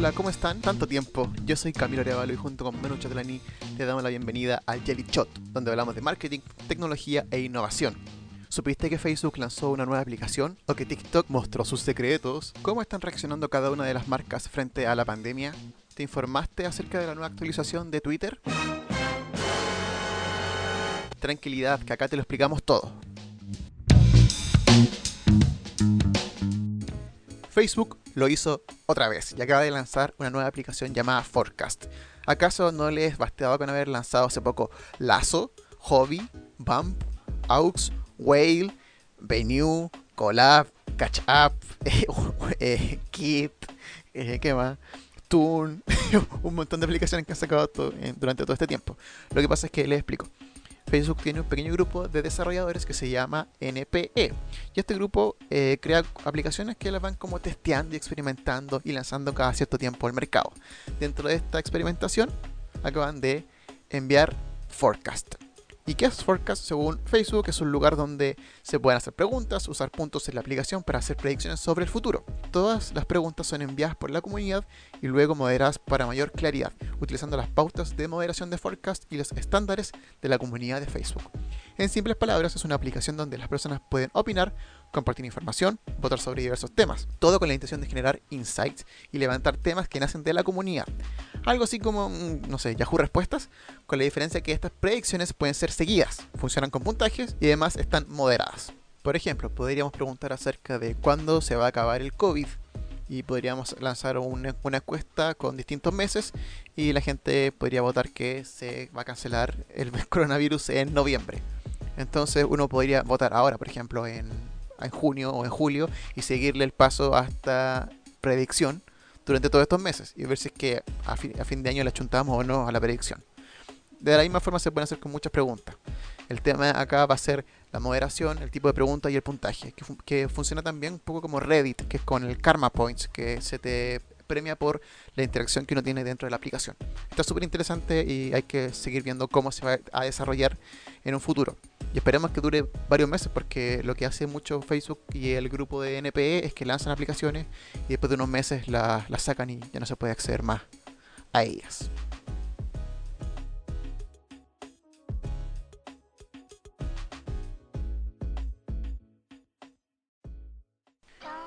Hola, ¿cómo están? Tanto tiempo. Yo soy Camilo Arevalo y junto con Menu Chatelani le damos la bienvenida al Jelly Shot, donde hablamos de marketing, tecnología e innovación. ¿Supiste que Facebook lanzó una nueva aplicación? ¿O que TikTok mostró sus secretos? ¿Cómo están reaccionando cada una de las marcas frente a la pandemia? ¿Te informaste acerca de la nueva actualización de Twitter? Tranquilidad, que acá te lo explicamos todo. Facebook lo hizo otra vez y acaba de lanzar una nueva aplicación llamada Forecast. ¿Acaso no les bastaba con haber lanzado hace poco Lazo, Hobby, Bump, Aux, Whale, Venue, Collab, Catch Up, eh, Kit, eh, ¿qué más? Toon, un montón de aplicaciones que han sacado durante todo este tiempo. Lo que pasa es que les explico. Facebook tiene un pequeño grupo de desarrolladores que se llama NPE. Y este grupo eh, crea aplicaciones que las van como testeando y experimentando y lanzando cada cierto tiempo al mercado. Dentro de esta experimentación acaban de enviar Forecast. ¿Y es Forecast? Según Facebook, es un lugar donde se pueden hacer preguntas, usar puntos en la aplicación para hacer predicciones sobre el futuro. Todas las preguntas son enviadas por la comunidad y luego moderadas para mayor claridad, utilizando las pautas de moderación de Forecast y los estándares de la comunidad de Facebook. En simples palabras, es una aplicación donde las personas pueden opinar, compartir información, votar sobre diversos temas, todo con la intención de generar insights y levantar temas que nacen de la comunidad. Algo así como, mm, no sé, Yahoo Respuestas, con la diferencia que estas predicciones pueden ser seguidas, funcionan con puntajes y además están moderadas. Por ejemplo, podríamos preguntar acerca de cuándo se va a acabar el COVID y podríamos lanzar una, encuesta con distintos meses y la gente podría votar que se va a cancelar el coronavirus en noviembre. Entonces uno podría votar ahora, por ejemplo, en, en junio o en julio y seguirle el paso hasta predicción durante todos estos meses y ver si es que a fin, de año le achuntamos o no a la predicción. De la misma forma se pueden hacer con muchas preguntas. El tema acá va a ser la moderación, el tipo de pregunta y el puntaje, que, que funciona también un poco como Reddit, que es con el Karma Points, que se te premia por la interacción que uno tiene dentro de la aplicación. Está súper interesante y hay que seguir viendo cómo se va a desarrollar en un futuro. Y esperemos que dure varios meses porque lo que hace mucho Facebook y el grupo de NPE es que lanzan aplicaciones y después de unos meses las sacan y ya no se puede acceder más a ellas.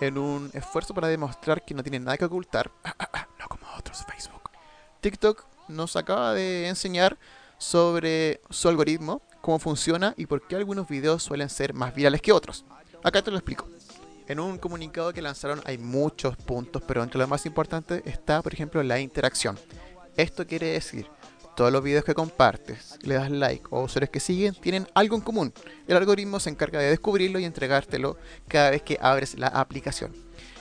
En un esfuerzo para demostrar que no tienen nada que ocultar, no como otros Facebook, TikTok nos acaba de enseñar sobre su algoritmo cómo funciona y por qué algunos videos suelen ser más virales que otros. Acá te lo explico. En un comunicado que lanzaron hay muchos puntos, pero entre los más importantes está, por ejemplo, la interacción. Esto quiere decir, todos los videos que compartes, le das like o usuarios que siguen tienen algo en común. El algoritmo se encarga de descubrirlo y entregártelo cada vez que abres la aplicación.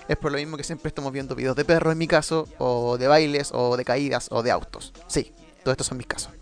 Es por lo mismo que siempre estamos viendo videos de perros en mi caso, o de bailes, o de caídas, o de autos. Sí, todos estos son mis casos.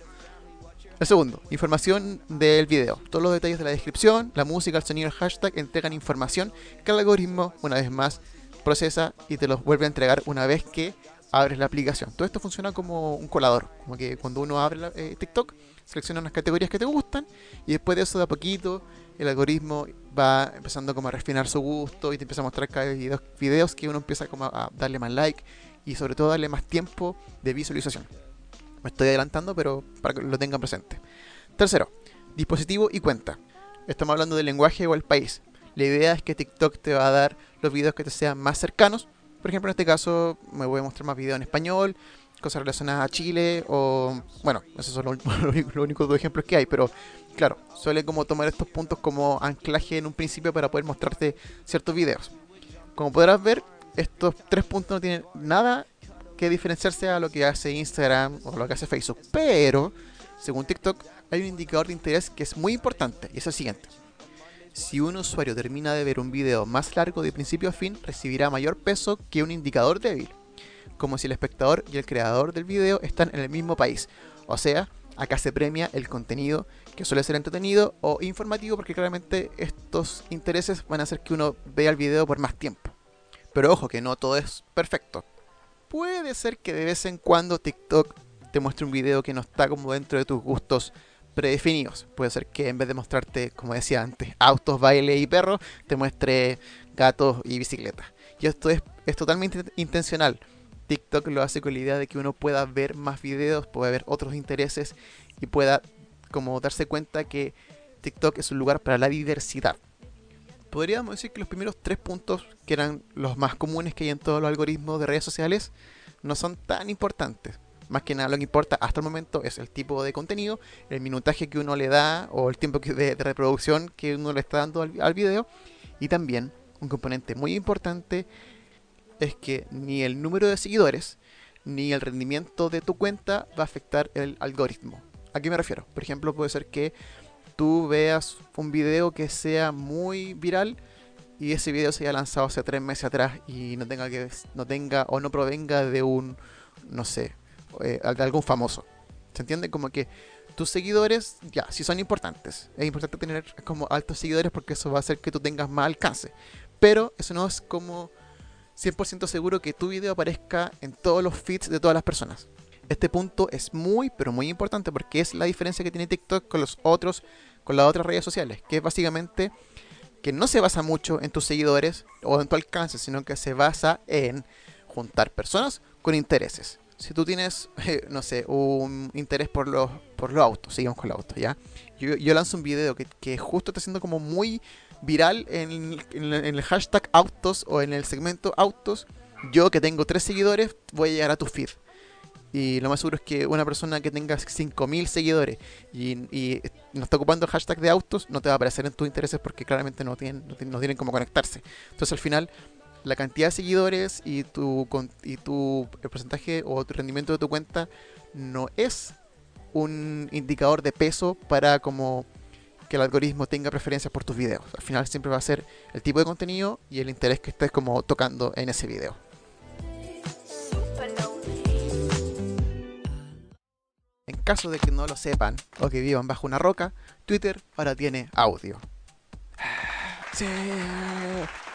El segundo, información del video. Todos los detalles de la descripción, la música, el sonido, el hashtag entregan información que el algoritmo, una vez más, procesa y te los vuelve a entregar una vez que abres la aplicación. Todo esto funciona como un colador, como que cuando uno abre eh, TikTok, selecciona unas categorías que te gustan y después de eso de a poquito el algoritmo va empezando como a refinar su gusto y te empieza a mostrar cada vez videos que uno empieza como a darle más like y sobre todo darle más tiempo de visualización. Me estoy adelantando, pero para que lo tengan presente. Tercero, dispositivo y cuenta. Estamos hablando del lenguaje o el país. La idea es que TikTok te va a dar los videos que te sean más cercanos. Por ejemplo, en este caso me voy a mostrar más videos en español, cosas relacionadas a Chile o... Bueno, esos son los, únicos dos ejemplos que hay, pero claro, suele como tomar estos puntos como anclaje en un principio para poder mostrarte ciertos videos. Como podrás ver, estos tres puntos no tienen nada que diferenciarse a lo que hace Instagram o lo que hace Facebook. Pero, según TikTok, hay un indicador de interés que es muy importante y es el siguiente. Si un usuario termina de ver un video más largo de principio a fin, recibirá mayor peso que un indicador débil, como si el espectador y el creador del video están en el mismo país. O sea, acá se premia el contenido que suele ser entretenido o informativo porque claramente estos intereses van a hacer que uno vea el video por más tiempo. Pero ojo que no todo es perfecto puede ser que de vez en cuando TikTok te muestre un video que no está como dentro de tus gustos predefinidos. Puede ser que en vez de mostrarte, como decía antes, autos, baile y perros, te muestre gatos y bicicletas. Y esto es, es totalmente intencional TikTok lo hace con la idea de que uno pueda ver más videos, pueda ver otros intereses y pueda como darse cuenta que TikTok es un lugar para la diversidad. Podríamos decir que los primeros tres puntos, que eran los más comunes que hay en todos los algoritmos de redes sociales, no son tan importantes. Más que nada lo que importa hasta el momento es el tipo de contenido, el minutaje que uno le da o el tiempo de, reproducción que uno le está dando al, video. Y también un componente muy importante es que ni el número de seguidores ni el rendimiento de tu cuenta va a afectar el algoritmo. ¿A qué me refiero? Por ejemplo, puede ser que tú veas un video que sea muy viral y ese video se haya lanzado hace tres meses atrás y no tenga que no tenga o no provenga de un no sé eh, algún famoso. Se entiende como que tus seguidores ya sí son importantes es importante tener como altos seguidores porque eso va a hacer que tú tengas más alcance. Pero eso no es como 100% seguro que tu video aparezca en todos los feeds de todas las personas. Este punto es muy pero muy importante porque es la diferencia que tiene TikTok con los otros con las otras redes sociales que es básicamente que no se basa mucho en tus seguidores o en tu alcance, sino que se basa en juntar personas con intereses. Si tú tienes, no sé, un interés por los, por los autos, sigamos con los autos, ¿ya? Yo, lanzo un video que, justo está siendo como muy viral en, en, el hashtag autos o en el segmento autos. Yo que tengo tres seguidores voy a llegar a tu feed. Y lo más seguro es que una persona que tenga 5.000 seguidores y, no está ocupando el hashtag de autos no te va a aparecer en tus intereses porque claramente no tienen, no tienen, cómo conectarse. Entonces al final la cantidad de seguidores y tu, y tu el porcentaje o tu rendimiento de tu cuenta no es un indicador de peso para como que el algoritmo tenga preferencias por tus videos. Al final siempre va a ser el tipo de contenido y el interés que estés como tocando en ese video. En caso de que no lo sepan o que vivan bajo una roca, Twitter ahora tiene audio. Sí.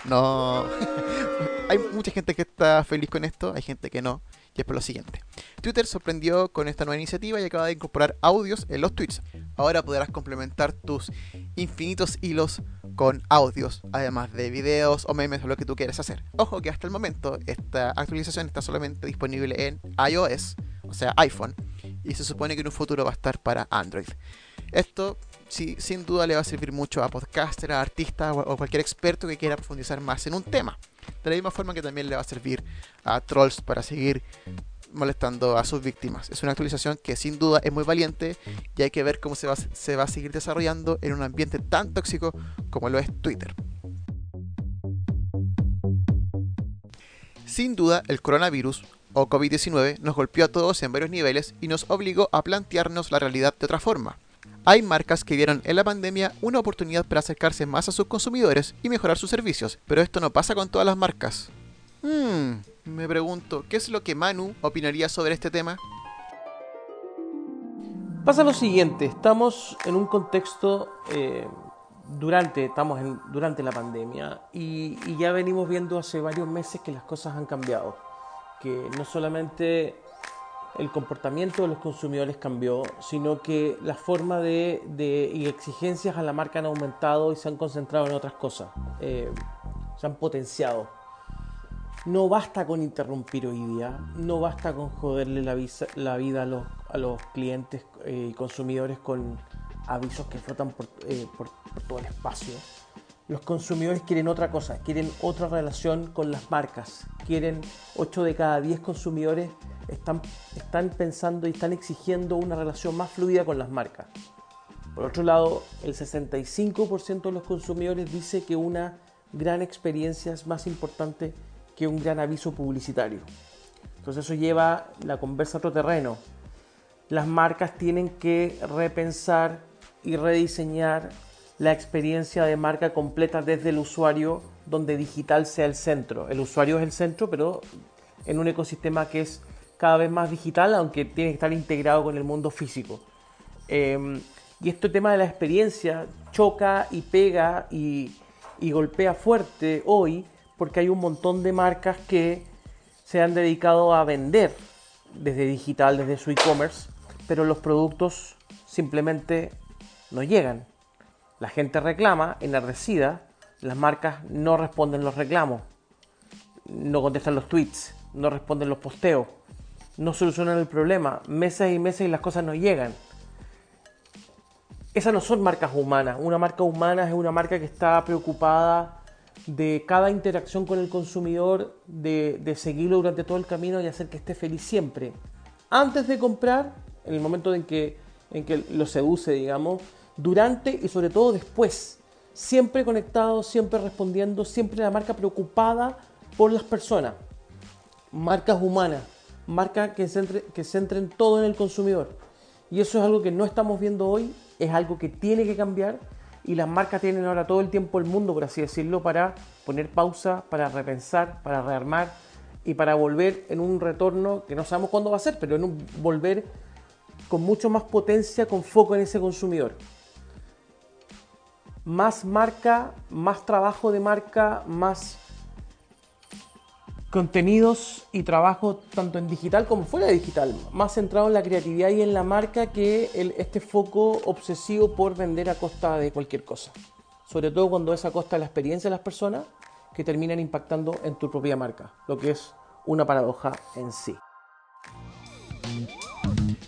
No. hay mucha gente que está feliz con esto, hay gente que no. Y es por lo siguiente. Twitter sorprendió con esta nueva iniciativa y acaba de incorporar audios en los tweets. Ahora podrás complementar tus infinitos hilos con audios, además de videos o memes o lo que tú quieras hacer. Ojo que hasta el momento esta actualización está solamente disponible en iOS, o sea iPhone, y se supone que en un futuro va a estar para Android. Esto sí, sin duda le va a servir mucho a podcasters, a artistas o cualquier experto que quiera profundizar más en un tema. De la misma forma que también le va a servir a trolls para seguir molestando a sus víctimas. Es una actualización que sin duda es muy valiente y hay que ver cómo se va, se va a seguir desarrollando en un ambiente tan tóxico como lo es Twitter. Sin duda, el coronavirus o COVID-19 nos golpeó a todos en varios niveles y nos obligó a plantearnos la realidad de otra forma. Hay marcas que vieron en la pandemia una oportunidad para acercarse más a sus consumidores y mejorar sus servicios, pero esto no pasa con todas las marcas. Hmm, me pregunto, ¿qué es lo que Manu opinaría sobre este tema? Pasa lo siguiente, estamos en un contexto eh, durante, estamos durante la pandemia y ya venimos viendo hace varios meses que las cosas han cambiado que no solamente el comportamiento de los consumidores cambió, sino que la forma de, y exigencias a la marca han aumentado y se han concentrado en otras cosas, eh, se han potenciado. No basta con interrumpir hoy día, no basta con joderle la, vida a los, clientes eh, y consumidores con avisos que flotan por, eh, por todo el espacio los consumidores quieren otra cosa, quieren otra relación con las marcas. Quieren 8 de cada 10 consumidores están, pensando y están exigiendo una relación más fluida con las marcas. Por otro lado, el 65% de los consumidores dice que una gran experiencia es más importante que un gran aviso publicitario. Entonces eso lleva la conversa a otro terreno. Las marcas tienen que repensar y rediseñar la experiencia de marca completa desde el usuario, donde digital sea el centro. El usuario es el centro, pero en un ecosistema que es cada vez más digital, aunque tiene que estar integrado con el mundo físico. Em, y este tema de la experiencia choca y pega y, y golpea fuerte hoy porque hay un montón de marcas que se han dedicado a vender desde digital, desde su e-commerce, pero los productos simplemente no llegan. La gente reclama, enardecida, las marcas no responden los reclamos, no contestan los tweets, no responden los posteos, no solucionan el problema, meses y meses y las cosas no llegan. Esas no son marcas humanas. Una marca humana es una marca que está preocupada de cada interacción con el consumidor, de, seguirlo durante todo el camino y hacer que esté feliz siempre. Antes de comprar, en el momento en que, en que lo seduce, digamos, durante y sobre todo después. Siempre conectado, siempre respondiendo, siempre la marca preocupada por las personas. Marcas humanas, marcas que, centre, que centren todo en el consumidor. Y eso es algo que no estamos viendo hoy, es algo que tiene que cambiar y las marcas tienen ahora todo el tiempo el mundo, por así decirlo, para poner pausa, para repensar, para rearmar y para volver en un retorno que no sabemos cuándo va a ser, pero en un volver con mucho más potencia, con foco en ese consumidor más marca, más trabajo de marca, más contenidos y trabajo tanto en digital como fuera de digital, más centrado en la creatividad y en la marca que este foco obsesivo por vender a costa de cualquier cosa. Sobre todo cuando es a costa de la experiencia de las personas que terminan impactando en tu propia marca, lo que es una paradoja en sí.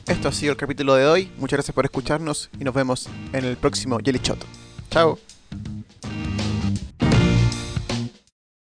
Esto ha sido el capítulo de hoy. Muchas gracias por escucharnos y nos vemos en el próximo Jelly Shot. Ciao.